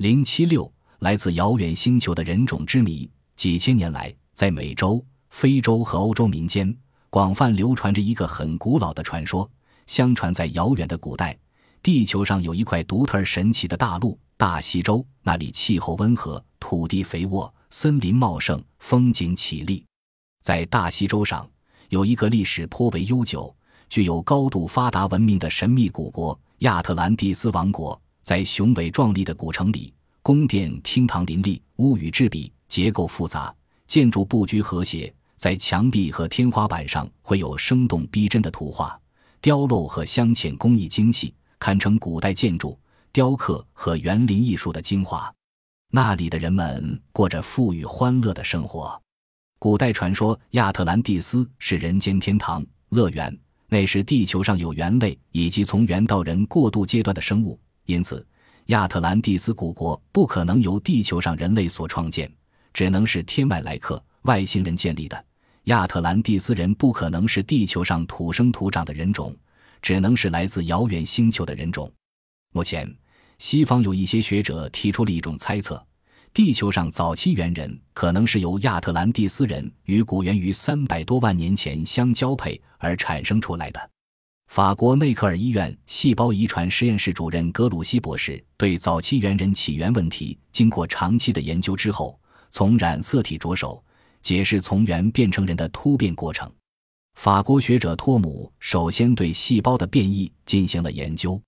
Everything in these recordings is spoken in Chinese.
零七六，来自遥远星球的人种之谜。几千年来，在美洲、非洲和欧洲民间，广泛流传着一个很古老的传说。相传，在遥远的古代，地球上有一块独特而神奇的大陆——大西洲。那里气候温和，土地肥沃，森林茂盛，风景绮丽。在大西洲上，有一个历史颇为悠久、具有高度发达文明的神秘古国——亚特兰蒂斯王国。在雄伟壮丽的古城里，宫殿厅堂林立，屋宇之比，结构复杂，建筑布局和谐。在墙壁和天花板上绘有生动逼真的图画，雕镂和镶嵌工艺精细，堪称古代建筑、雕刻和园林艺术的精华。那里的人们过着富裕欢乐的生活。古代传说，亚特兰蒂斯是人间天堂、乐园，那是地球上有猿类以及从猿到人过渡阶段的生物。因此，亚特兰蒂斯古国不可能由地球上人类所创建，只能是天外来客、外星人建立的。亚特兰蒂斯人不可能是地球上土生土长的人种，只能是来自遥远星球的人种。目前，西方有一些学者提出了一种猜测：地球上早期猿人可能是由亚特兰蒂斯人与古猿于三百多万年前相交配而产生出来的。法国内科尔医院细胞遗传实验室主任格鲁希博士对早期猿人起源问题经过长期的研究之后，从染色体着手解释从猿变成人的突变过程。法国学者托姆首先对细胞的变异进行了研究，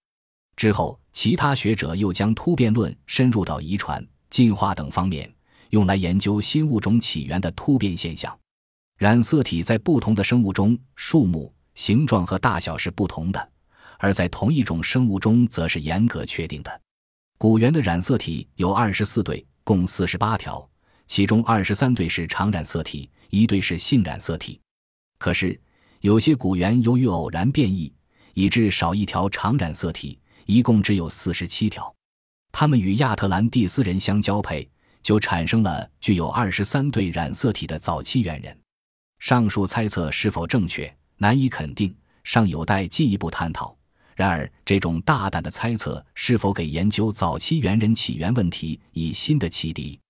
之后其他学者又将突变论深入到遗传、进化等方面，用来研究新物种起源的突变现象。染色体在不同的生物中数目。形状和大小是不同的，而在同一种生物中则是严格确定的。古猿的染色体有二十四对，共四十八条，其中二十三对是常染色体，一对是性染色体。可是，有些古猿由于偶然变异，以致少一条常染色体，一共只有四十七条。它们与亚特兰蒂斯人相交配，就产生了具有二十三对染色体的早期猿人。上述猜测是否正确？难以肯定，尚有待进一步探讨。然而，这种大胆的猜测是否给研究早期猿人起源问题以新的启迪？